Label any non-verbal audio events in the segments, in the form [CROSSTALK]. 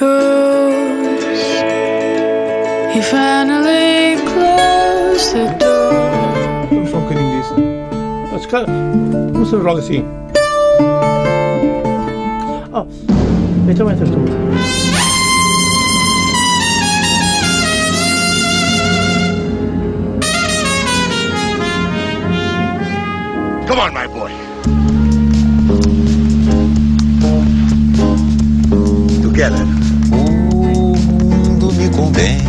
it. He finally closed the door. I'm fucking this. That's kind of. What's the wrong thing? Oh, wait a minute. Come on, my boy. com bem.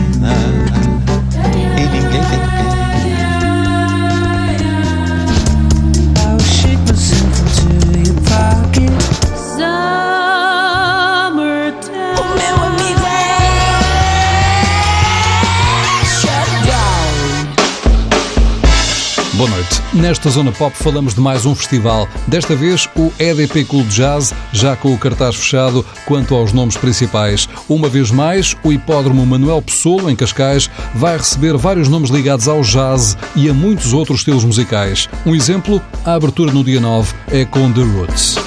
Nesta Zona Pop falamos de mais um festival, desta vez o EDP Cool Jazz, já com o cartaz fechado quanto aos nomes principais. Uma vez mais, o Hipódromo Manuel Pessoa, em Cascais, vai receber vários nomes ligados ao jazz e a muitos outros estilos musicais. Um exemplo, a abertura no dia 9 é com The Roots.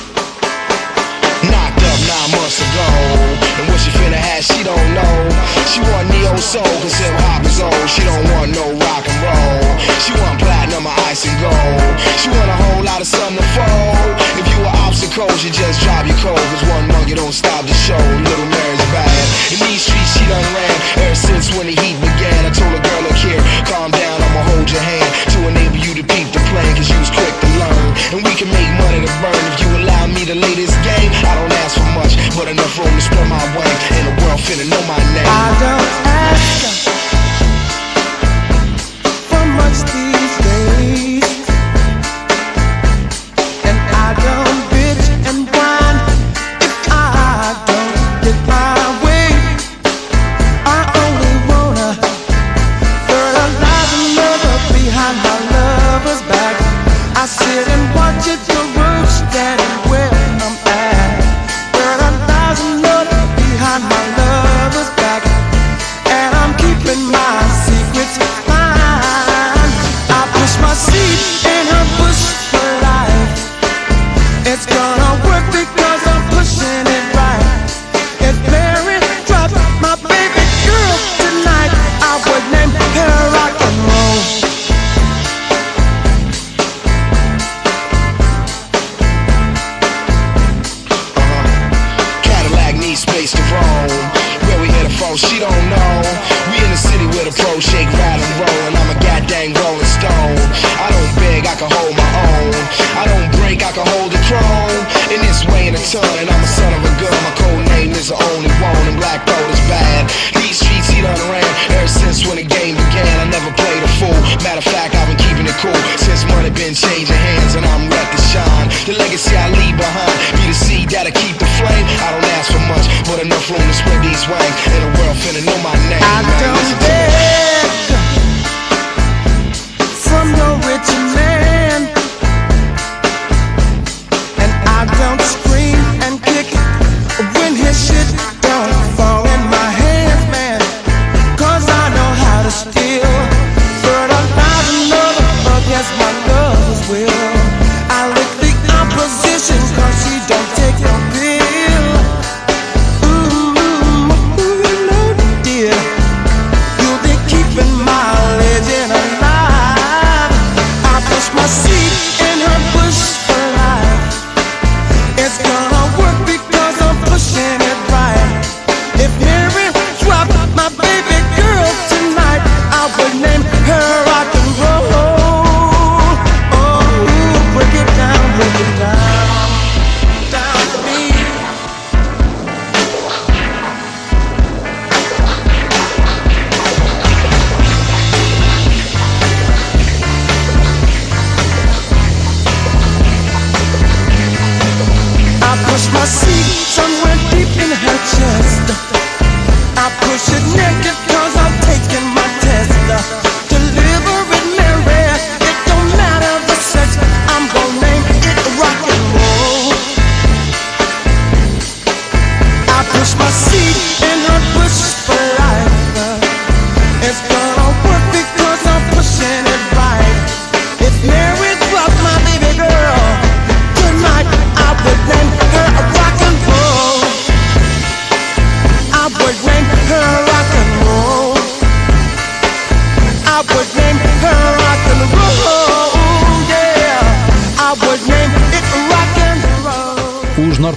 She don't want no She want a whole lot of sun to fold. If you were obstacles, you just drop your cold. Cause one monkey don't stop the show. Little Mary's bad. In these streets, she done ran ever since when the heat began. I told a girl, look here, calm down, I'ma hold your hand to enable you to peep the plan. Cause you was quick to learn. And we can make money to burn if you allow me to lay this game. I don't ask for much, but enough room to spread my wings. And the world finna know my name. I don't ask.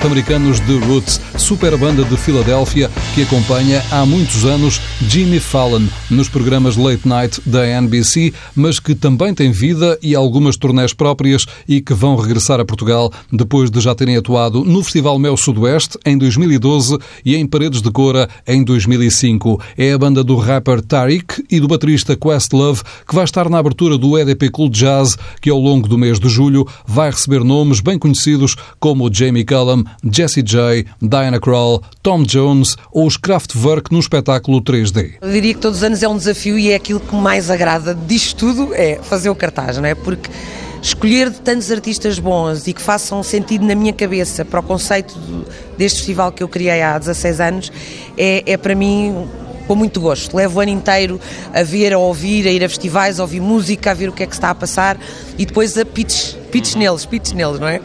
Norte-americanos The Roots, super banda de Filadélfia que acompanha há muitos anos Jimmy Fallon nos programas Late Night da NBC, mas que também tem vida e algumas turnés próprias e que vão regressar a Portugal depois de já terem atuado no Festival Mel Sudoeste em 2012 e em Paredes de Cora em 2005. É a banda do rapper Tariq e do baterista Questlove que vai estar na abertura do EDP Cool Jazz, que ao longo do mês de julho vai receber nomes bem conhecidos como Jamie Cullum, Jessie J, Diana Krall, Tom Jones ou os Kraftwerk no espetáculo 3D. Eu diria que todos os anos é um desafio e é aquilo que mais agrada disto tudo é fazer o cartaz, não é? Porque escolher de tantos artistas bons e que façam sentido na minha cabeça para o conceito deste festival que eu criei há 16 anos é, é para mim com muito gosto. Levo o ano inteiro a ver, a ouvir, a ir a festivais, a ouvir música, a ver o que é que está a passar e depois a pitch, pitch neles, pitch neles, não é?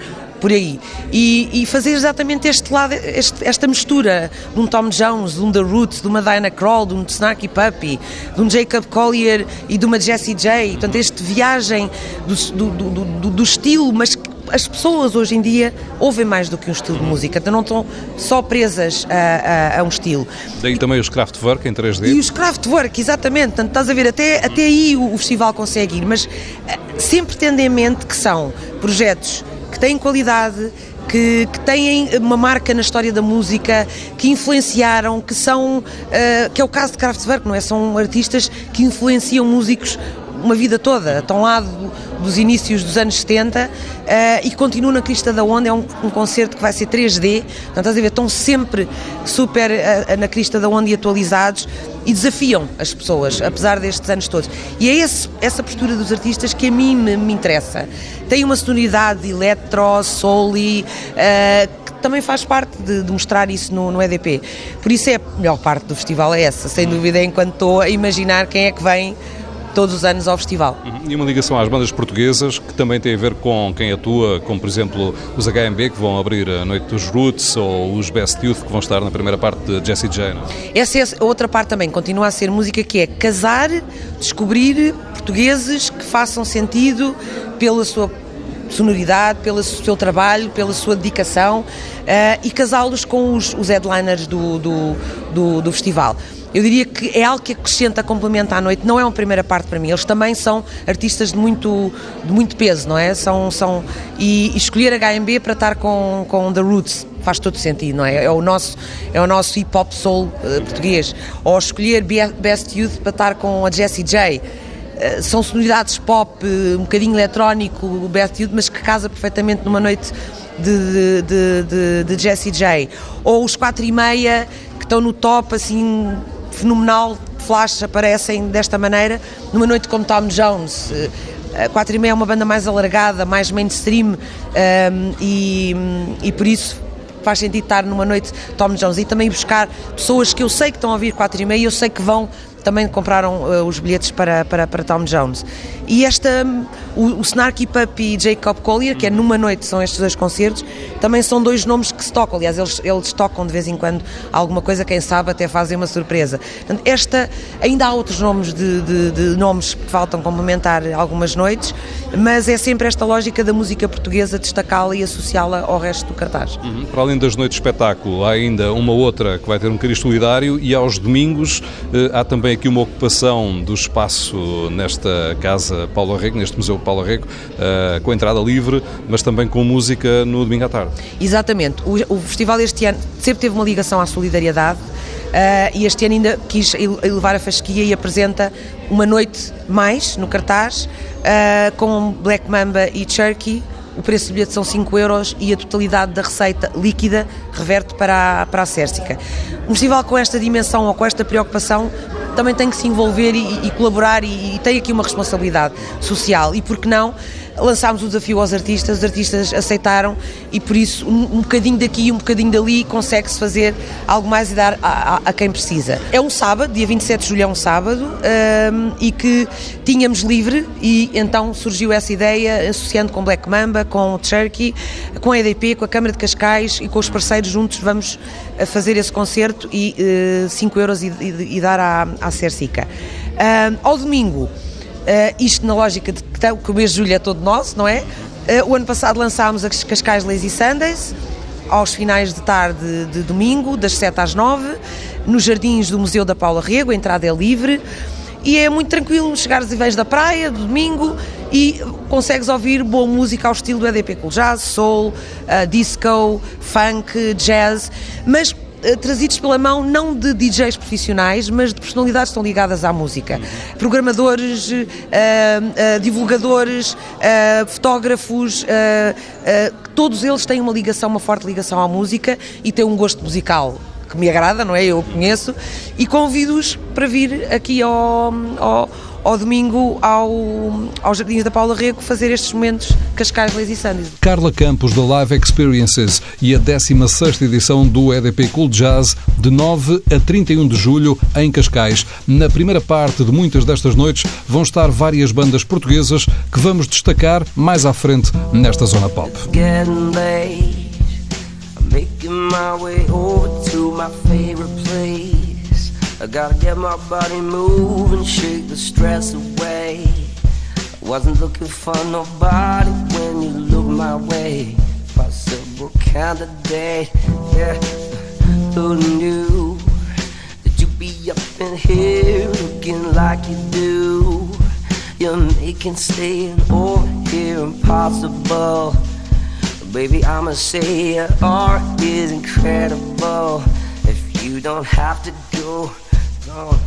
Por aí. E, e fazer exatamente este lado, este- esta mistura de um Tom Jones, de um The Roots, de uma Diana Krall, de um Snarky Puppy, de um Jacob Collier e de uma Jessie J. Portanto, este viagem do, do, do, do- estilo, mas que as pessoas hoje em dia ouvem mais do que um estilo de música, então não estão só presas a, a- a um estilo. Daí também os Kraftwerk em 3D. E os Kraftwerk, exatamente. Portanto, estás a ver, até, até aí o, o festival consegue ir, mas eh, sempre tendo em mente que são projetos que têm qualidade, que, que têm uma marca na história da música, que influenciaram, que são, eh, que é o caso de Kraftwerk, não é? São artistas que influenciam músicos uma vida toda, estão lá do- dos inícios dos anos 70 eh, e continuam na crista da onda, é um, um concerto que vai ser 3D, portanto, estás a ver, estão sempre super eh, na crista da onda e atualizados e desafiam as pessoas, apesar destes anos todos. E é esse- essa postura dos artistas que a mim me, me interessa. Tem uma sonoridade eletro, soul e, eh, que também faz parte de, de mostrar isso no, no EDP. Por isso é a melhor parte do festival é essa, sem dúvida, enquanto estou a imaginar quem é que vem todos os anos ao festival. E uma ligação às bandas portuguesas que também tem a ver com quem atua, como por exemplo os HMB que vão abrir a Noite dos Roots ou os Best Youth que vão estar na primeira parte de Jessie J. não é? Essa é a outra parte também, continua a ser música que é casar, descobrir portugueses que façam sentido pela sua sonoridade, pelo seu trabalho, pela sua dedicação eh, e casá-los com os, os headliners do, do, do, do festival. Eu diria que é algo que acrescenta, complementa à noite, não é uma primeira parte para mim. Eles também são artistas de muito, de muito peso, não é? São, são, e, e escolher HMB para estar com, com The Roots faz todo sentido, não é? É o nosso, é o nosso hip hop soul eh, português. Ou escolher Be- Best Youth para estar com a Jessie J. Eh, são sonoridades pop, eh, um bocadinho eletrónico, o mas que casa perfeitamente numa noite de, de, de, de Jessie J. Ou os 4 e meia que estão no top, assim, fenomenal, flash, aparecem desta maneira, numa noite como Tom Jones. Eh, a 4 e meia é uma banda mais alargada, mais mainstream ehm, e, e por isso faz sentido estar numa noite Tom Jones e também buscar pessoas que eu sei que estão a ouvir 4 e meia e eu sei que vão também compraram eh, os bilhetes para, para, para Tom Jones. E esta, o, o Snarky Puppy e Jacob Collier, que é numa noite, são estes dois concertos, também são dois nomes que se tocam. Aliás, eles, eles tocam de vez em quando alguma coisa, quem sabe até fazem uma surpresa. Portanto, esta, ainda há outros nomes de, de, de nomes que faltam complementar algumas noites, mas é sempre esta lógica da música portuguesa destacá-la e associá-la ao resto do cartaz. Uhum. Para além das noites de espetáculo, há ainda uma outra que vai ter um cariz solidário e aos domingos eh, há também aqui uma ocupação do espaço nesta casa Paulo Arrego, neste Museu Paulo Arrego, eh, com entrada livre, mas também com música no domingo à tarde. Exatamente. O, o festival este ano sempre teve uma ligação à solidariedade ah, e este ano ainda quis ele- elevar a fasquia e apresenta uma noite mais no cartaz ah, com Black Mamba e Cherky. O preço do bilhete são 5 euros e a totalidade da receita líquida reverte para a, para a Cérsica. Um festival com esta dimensão ou com esta preocupação também tem que se envolver e, e colaborar e, e tem aqui uma responsabilidade social. E por que não? Lançámos o desafio aos artistas, os artistas aceitaram e por isso um, um bocadinho daqui e um bocadinho dali consegue-se fazer algo mais e dar a, a- a quem precisa. É um sábado, dia 27 de julho é um sábado hum, e que tínhamos livre e então surgiu essa ideia associando com Black Mamba, com Cherky, com a EDP, com a Câmara de Cascais e com os parceiros juntos vamos a fazer esse concerto e 5 euros e, e- e dar à, à Cercica. Hum, ao domingo Uh, isto na lógica de que, o mês de julho é todo nosso, não é? Uh, o ano passado lançámos as Cascais Lazy Sundays, aos finais de tarde de domingo, das 7 às 9, nos jardins do Museu da Paula Rego, a entrada é livre. E é muito tranquilo chegares e vens da praia, do domingo, e consegues ouvir boa música ao estilo do EDP Cool Jazz, soul, uh, disco, funk, jazz, mas trazidos pela mão não de DJs profissionais, mas de personalidades que estão ligadas à música. Programadores, uh, uh, divulgadores, uh, fotógrafos, todos eles têm uma ligação, uma forte ligação à música e têm um gosto musical que me agrada, não é? Eu conheço, e convido-os para vir aqui ao, ao, ao domingo ao, aos Jardins da Paula Rego fazer estes momentos Cascais, Lazy Sundays. Carla Campos da Live Experiences e a 16ª edição do EDP Cool Jazz de 9 a 31 de julho em Cascais. Na primeira parte de muitas destas noites vão estar várias bandas portuguesas que vamos destacar mais à frente nesta zona pop. making my way over to my favorite place. I gotta get my body moving, shake the stress away. I wasn't looking for nobody when you look my way. Possible candidate, yeah. Who knew that you'd be up in here looking like you do? You're making staying over here impossible. Baby, I'ma say your art is incredible. If you don't have to go, go.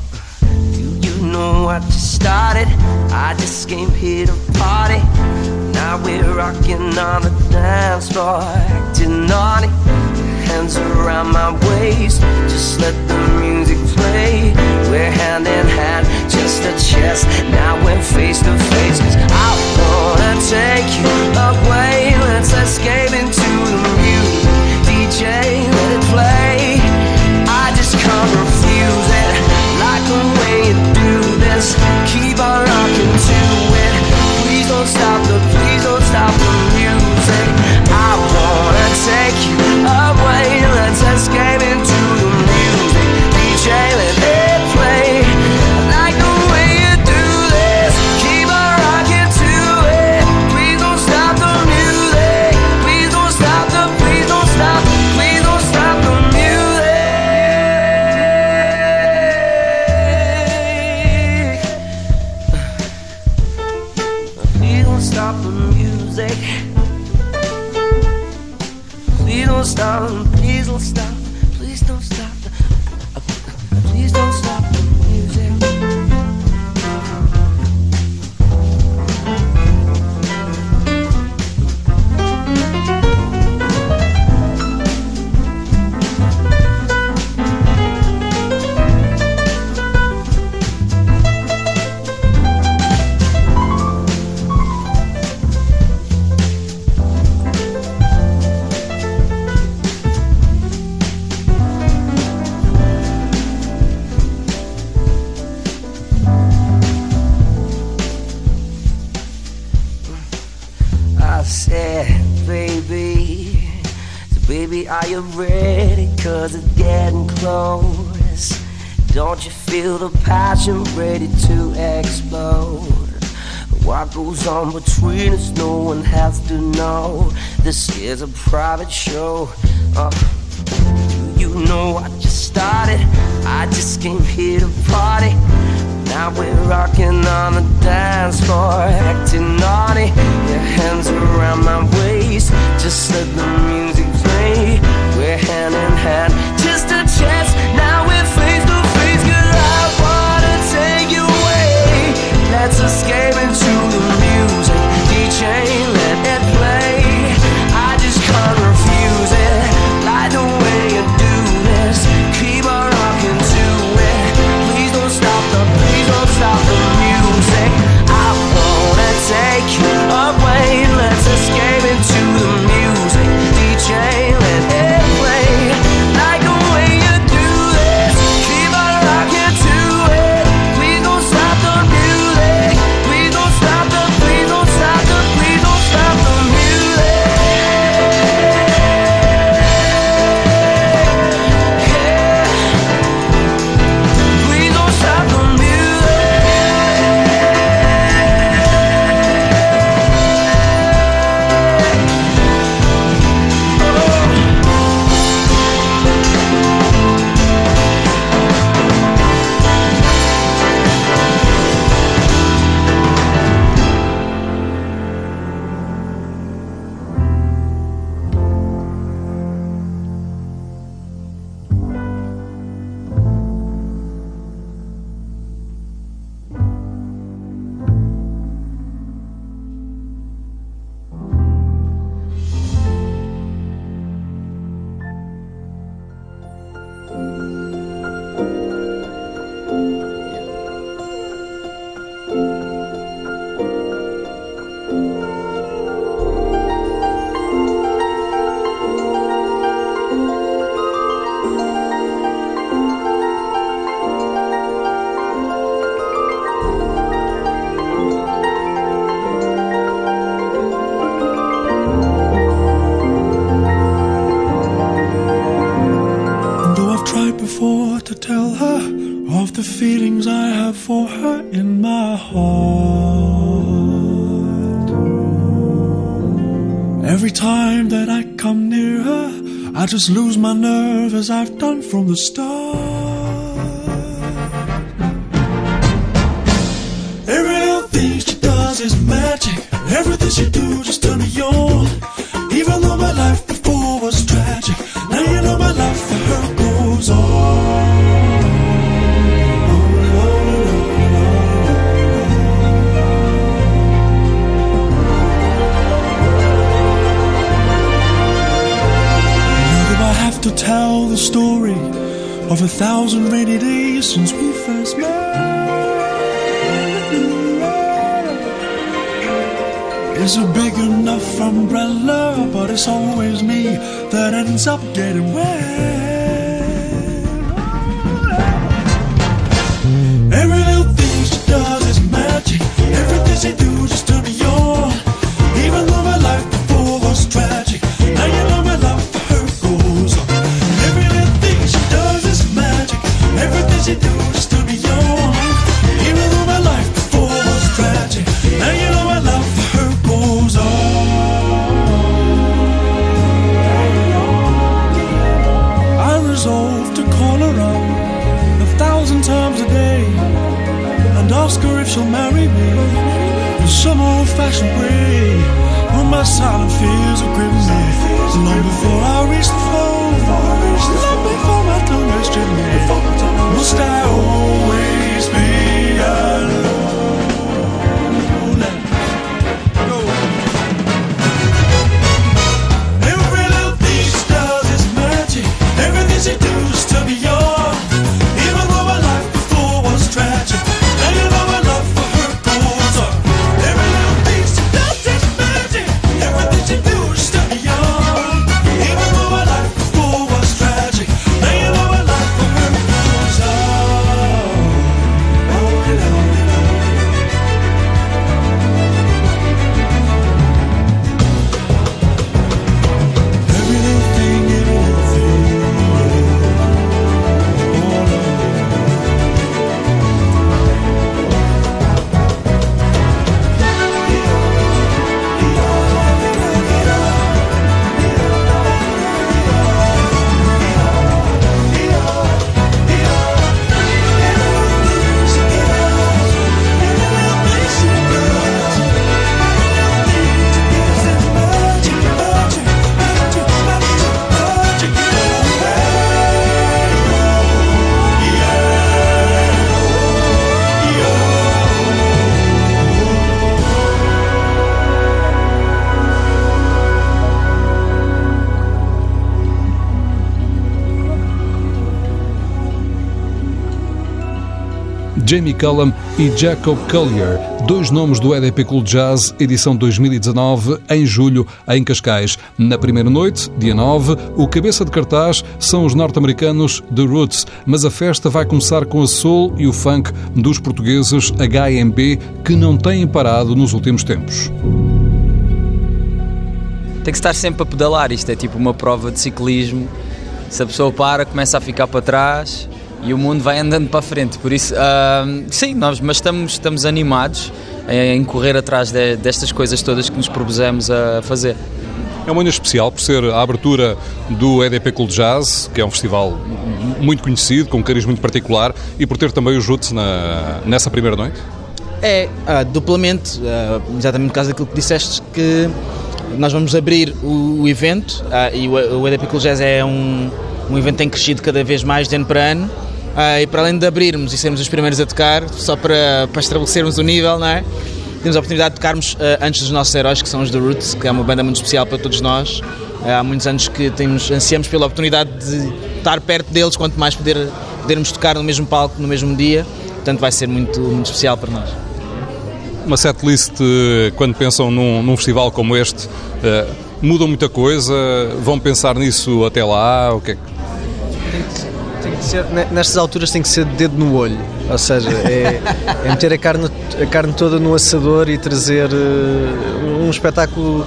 Do you know what you started? I just came here to party. Now we're rocking on the dance floor, acting naughty. Hands around my waist, just let the music play. We're hand in hand, just a chest. Between us, no one has to know. This is a private show. Uh, you know I just started. I just came here to party. Now we're rocking on the dance floor, acting naughty. Your hands around my waist, just let the music play. We're hand in hand, just just lose my nerve as I've done from the start. To tell the story of a thousand rainy days since we first met? It's a big enough umbrella, but it's always me that ends up getting wet. Every little thing she does is magic. Everything she do fashion way with my silent fear. Jamie Cullum e Jacob Collier, dois nomes do EDP Cool Jazz, edição 2019, em julho, em Cascais. Na primeira noite, dia 9, o cabeça de cartaz são os norte-americanos The Roots, mas a festa vai começar com a soul e o funk dos portugueses HMB, que não têm parado nos últimos tempos. tem que estar sempre a pedalar. Isto é tipo uma prova de ciclismo. Se a pessoa para, começa a ficar para trás e o mundo vai andando para a frente. Por isso, ah, sim, nós mas estamos, estamos animados em correr atrás de- destas coisas todas que nos propusemos a fazer. É uma manhã especial por ser a abertura do EDP Cool Jazz, que é um festival muito conhecido, com um carisma muito particular, e por ter também os Roots na, nessa primeira noite. É, ah, duplamente, ah, exatamente por causa daquilo que disseste, que nós vamos abrir o, o evento ah, e o, o EDP Cool Jazz é um, um evento que tem crescido cada vez mais de ano para ano ah, e para além de abrirmos e sermos os primeiros a tocar, só para, para estabelecermos o nível, não é? Temos a oportunidade de tocarmos ah, antes dos nossos heróis, que são os The Roots, que é uma banda muito especial para todos nós. Ah, há muitos anos que temos, ansiamos pela oportunidade de estar perto deles, quanto mais poder, podermos tocar no mesmo palco, no mesmo dia. Portanto, vai ser muito, muito especial para nós. Uma setlist, eh, quando pensam num, num festival como este, eh, muda muita coisa? Vão pensar nisso até lá? O que é que... Tem que ser, nestas alturas tem que ser dedo no olho, ou seja, é, é meter a carne, a carne toda no assador e trazer uh, um espetáculo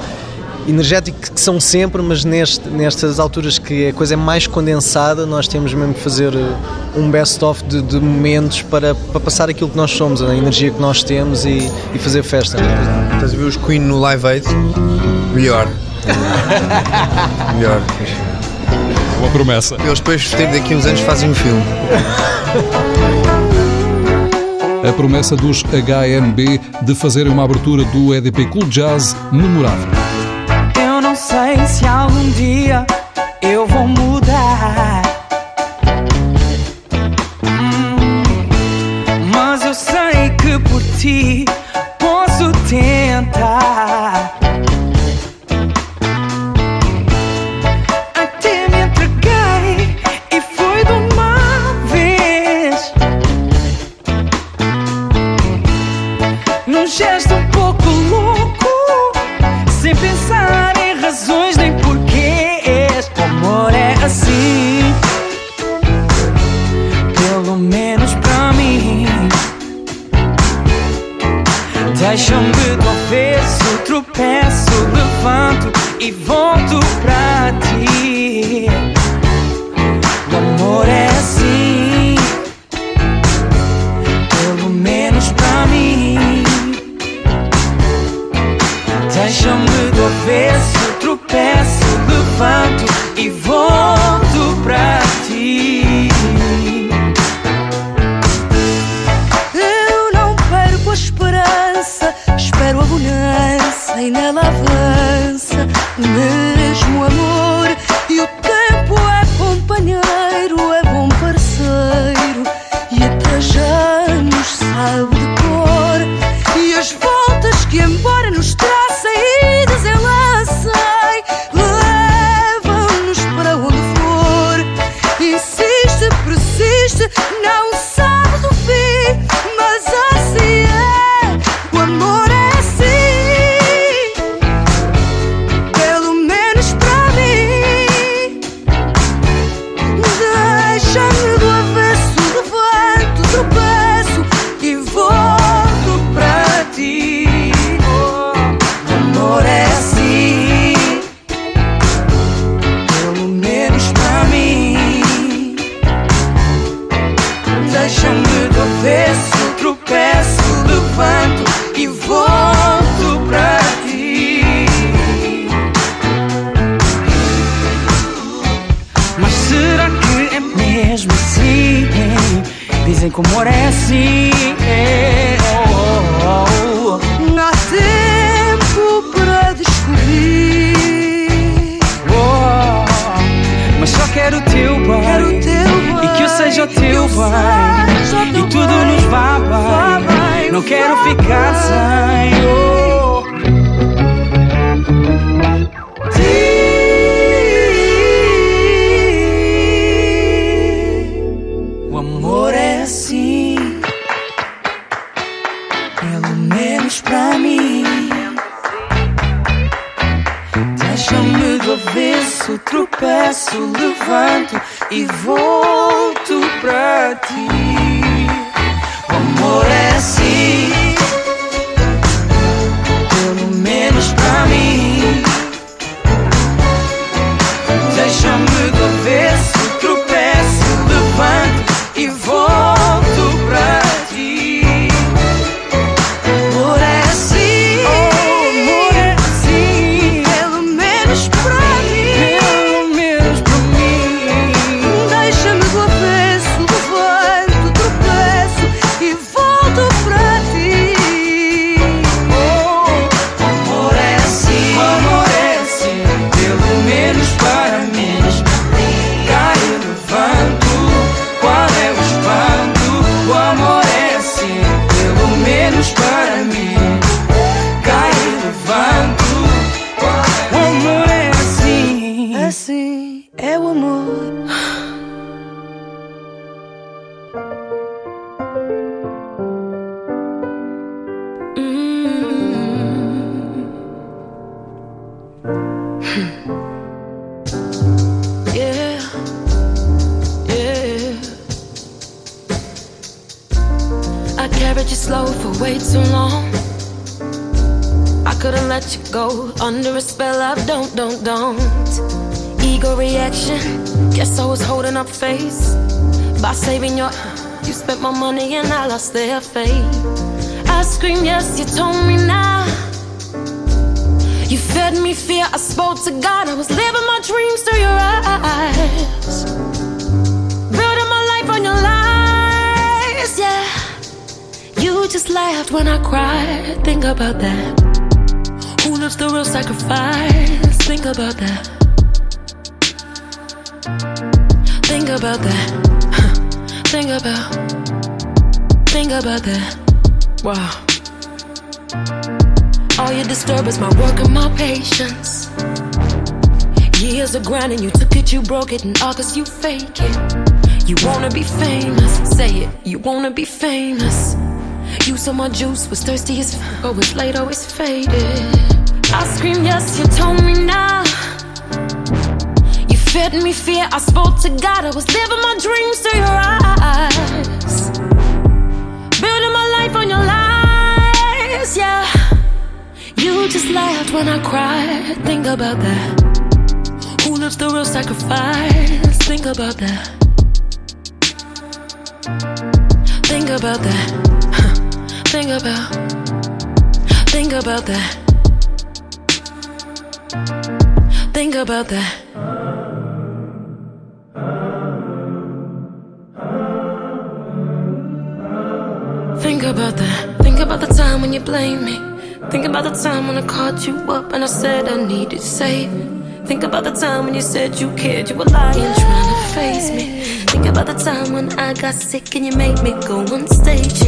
energético que são sempre, mas neste, nestas alturas que a coisa é mais condensada, nós temos mesmo que fazer eh, um best-of de, de, momentos para, para passar aquilo que nós somos, a energia que nós temos e, e fazer festa. Ah, estás a ver os Queen no Live Aid? Melhor. [LAUGHS] Melhor uma promessa. Eles depois, daqui uns anos, fazem um filme. A promessa dos HMB de fazerem uma abertura do EDP Cool Jazz memorável. Eu não sei se algum dia quero ficar sem. Up face by saving your. You spent my money and I lost their faith. I scream, yes, you told me now. You fed me fear, I spoke to God. I was living my dreams through your eyes. Building my life on your lies, yeah. You just laughed when I cried. Think about that. Who lives the real sacrifice? Think about that. Think about that. Think about. Think about that. Wow. All you disturb is my work and my patience. Years of grinding, you took it, you broke it, and all cause you fake it. You wanna be famous, say it, you wanna be famous. You saw my juice was thirsty as f- always late, always faded. I scream, yes, you told me now. Fed me fear, I spoke to God, I was living my dreams through your eyes. Building my life on your lies, yeah. You just laughed when I cried. Think about that. Who lives the real sacrifice? Think about that. Think about that. Think about. Think about that. Think about that. Think about that. Think about the time when you blame me. Think about the time when I called you up and I said I needed saving. Think about the time when you said you cared, you were lying, trying to face me. Think about the time when I got sick and you made me go on stage.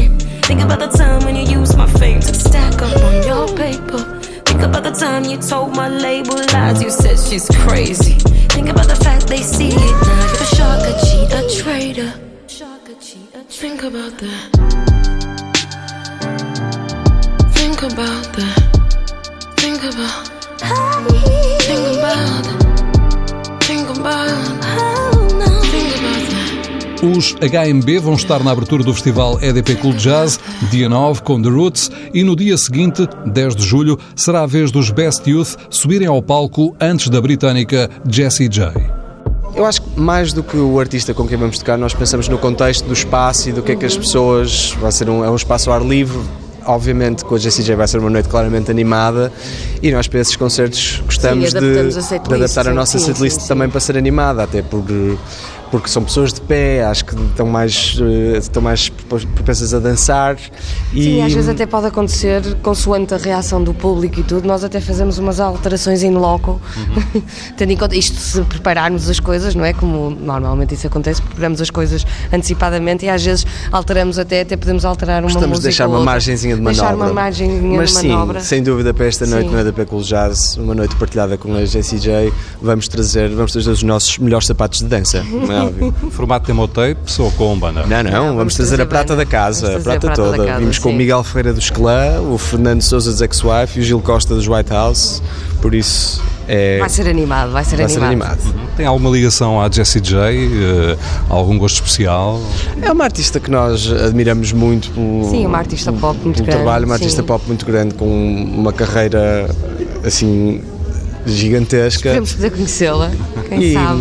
Think about the time when you used my fame to stack up on your paper. Think about the time you told my label lies, you said she's crazy. Think about the fact they see it now. You're a shark, a cheat, a traitor. Think about that. Think about that. Think about. Think about. Think about. Think about that. Os HMB vão estar na abertura do festival EDP Cool Jazz, dia 9, com The Roots, e no dia seguinte, 10 de julho, será a vez dos Best Youth subirem ao palco antes da britânica Jessie J. Eu acho que mais do que o artista com quem vamos tocar, nós pensamos no contexto do espaço e do que é que as pessoas. Vai ser um, é um espaço ao ar livre. Obviamente, com a JCJ vai ser uma noite claramente animada e nós para esses concertos gostamos Sim, de, a de adaptar a nossa setlist também para ser animada, até por, porque são pessoas de pé, acho que estão mais, eh, estão mais propensas a dançar. E, Sim, às vezes até pode acontecer, consoante a reação do público e tudo, nós até fazemos umas alterações in loco, [LAUGHS] tendo em conta isto se prepararmos as coisas, não é? Como normalmente isso acontece, preparamos as coisas antecipadamente e às vezes alteramos até, até podemos alterar uma Gostamos música de deixar uma margenzinha de manobra. Deixar uma margenzinha Mas de sim, manobra. sem dúvida para esta noite Sim. no EDP Cool Jazz, uma noite partilhada com a JCJ, vamos trazer, vamos trazer os nossos melhores sapatos de dança, não [LAUGHS] óbvio. [LAUGHS] Formato demo tapes ou com banda? Não, não, vamos, trazer, a prata da casa, a Vamos prata, a prata da toda. casa, Vimos com o sim. Miguel Ferreira dos Clã, o Fernando Souza dos Ex-Wife e o Gil Costa dos White House, por isso é. Vai ser animado, vai ser vai ser animado. animado. Tem alguma ligação à Jessie J? Eh, algum gosto especial? É uma artista que nós admiramos muito pelo, Sim, uma artista pop muito grande, trabalho, uma sim. artista pop muito grande, com uma carreira assim gigantesca. Queremos poder conhecê-la, quem e sabe.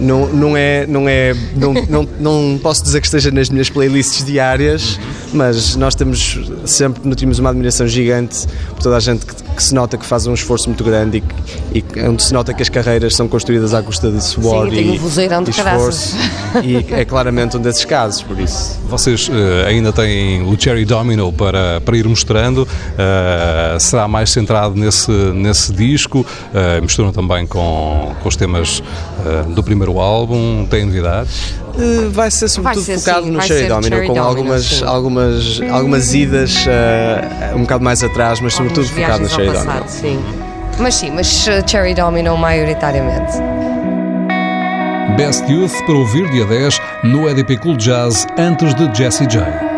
não, não é, não é, não, não, não posso dizer que esteja nas minhas playlists diárias, mas nós temos sempre nutrimos uma admiração gigante por toda a gente que, que se nota que faz um esforço muito grande e, e onde se nota que as carreiras são construídas à custa de suor Sim, tem um e, e esforço. E é claramente um desses casos, por isso. Vocês eh, ainda têm o Cherry Domino para, para ir mostrando, eh, será mais centrado nesse, nesse disco, eh, misturam também com, com os temas do primeiro álbum, tem novidades? Uh, Vai ser sobretudo Vai ser, focado sim, no Cherry Domino, Cherry com Domino, algumas, sim. algumas, algumas idas uh, um bocado mais atrás, mas sobretudo Algumas focado no Cherry ao Domino. passado, sim. Mas sim, mas uh, Cherry Domino maioritariamente. Best Youth para ouvir dia 10 no EDP Cool Jazz antes de Jessie J.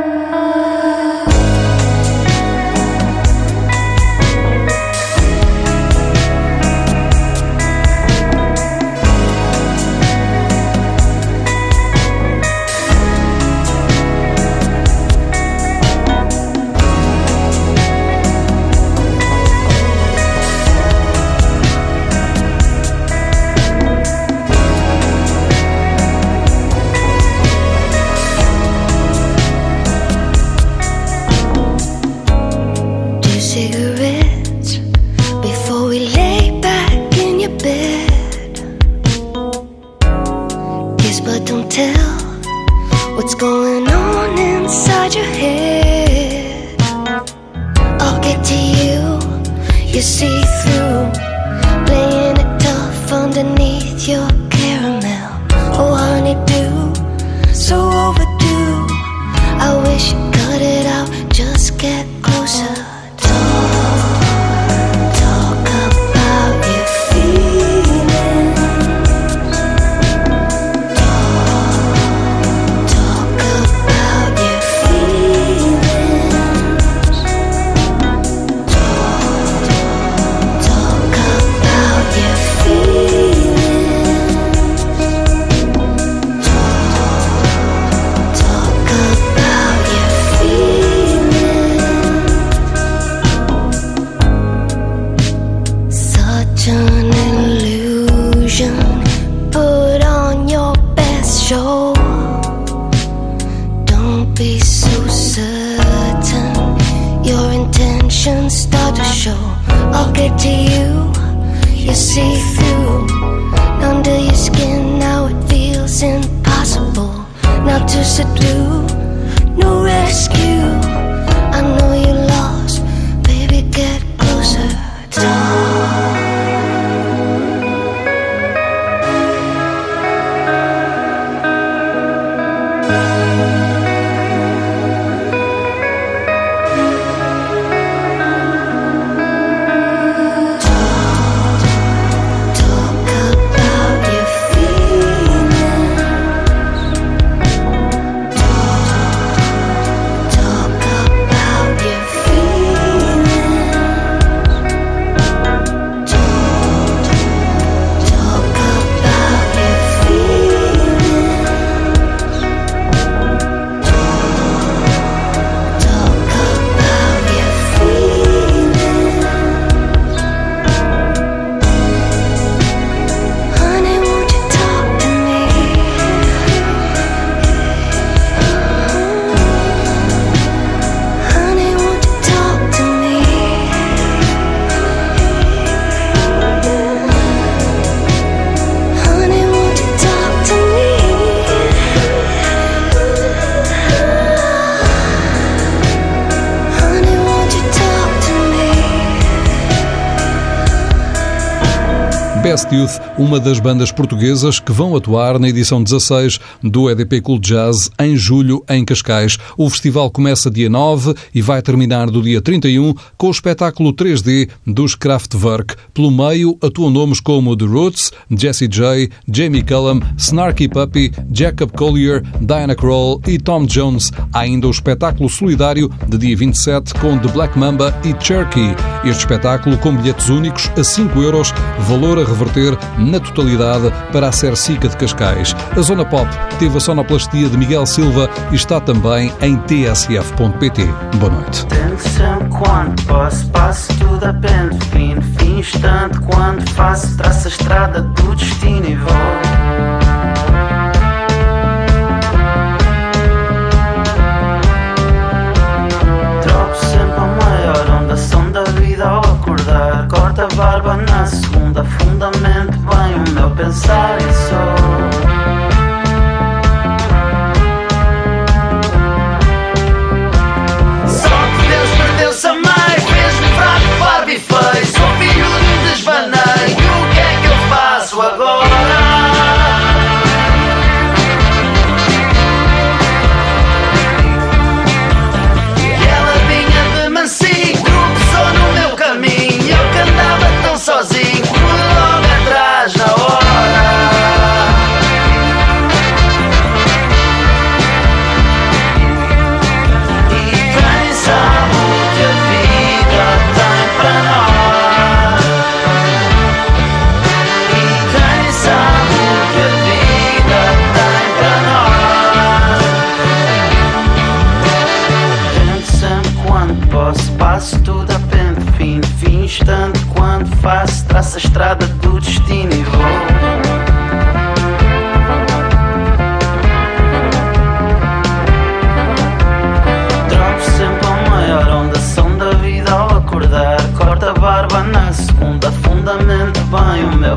I'll get to you. You see through. Under your skin, now it feels impossible. Not to subdue. No rescue. Best Youth, uma das bandas portuguesas que vão atuar na edição 16 do EDP Cool Jazz em julho em Cascais. O festival começa dia 9 e vai terminar do dia 31 com o espetáculo 3D dos Kraftwerk. Pelo meio atuam nomes como The Roots, Jesse J, Jamie Cullum, Snarky Puppy, Jacob Collier, Diana Kroll e Tom Jones. Há ainda o espetáculo solidário de dia 27 com The Black Mamba e Cherokee. Este espetáculo com bilhetes únicos a 5 euros, valor a reverter na totalidade para a Sersica de Cascais. A Zona Pop teve a sonoplastia de Miguel Silva e está também em tsf.pt. Boa noite. Instante quando faço, traço a estrada do destino e.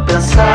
pensar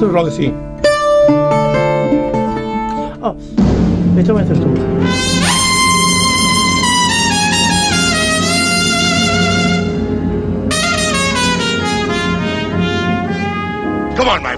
Nasıl Roxy? Oh, wait a minute. Come on, my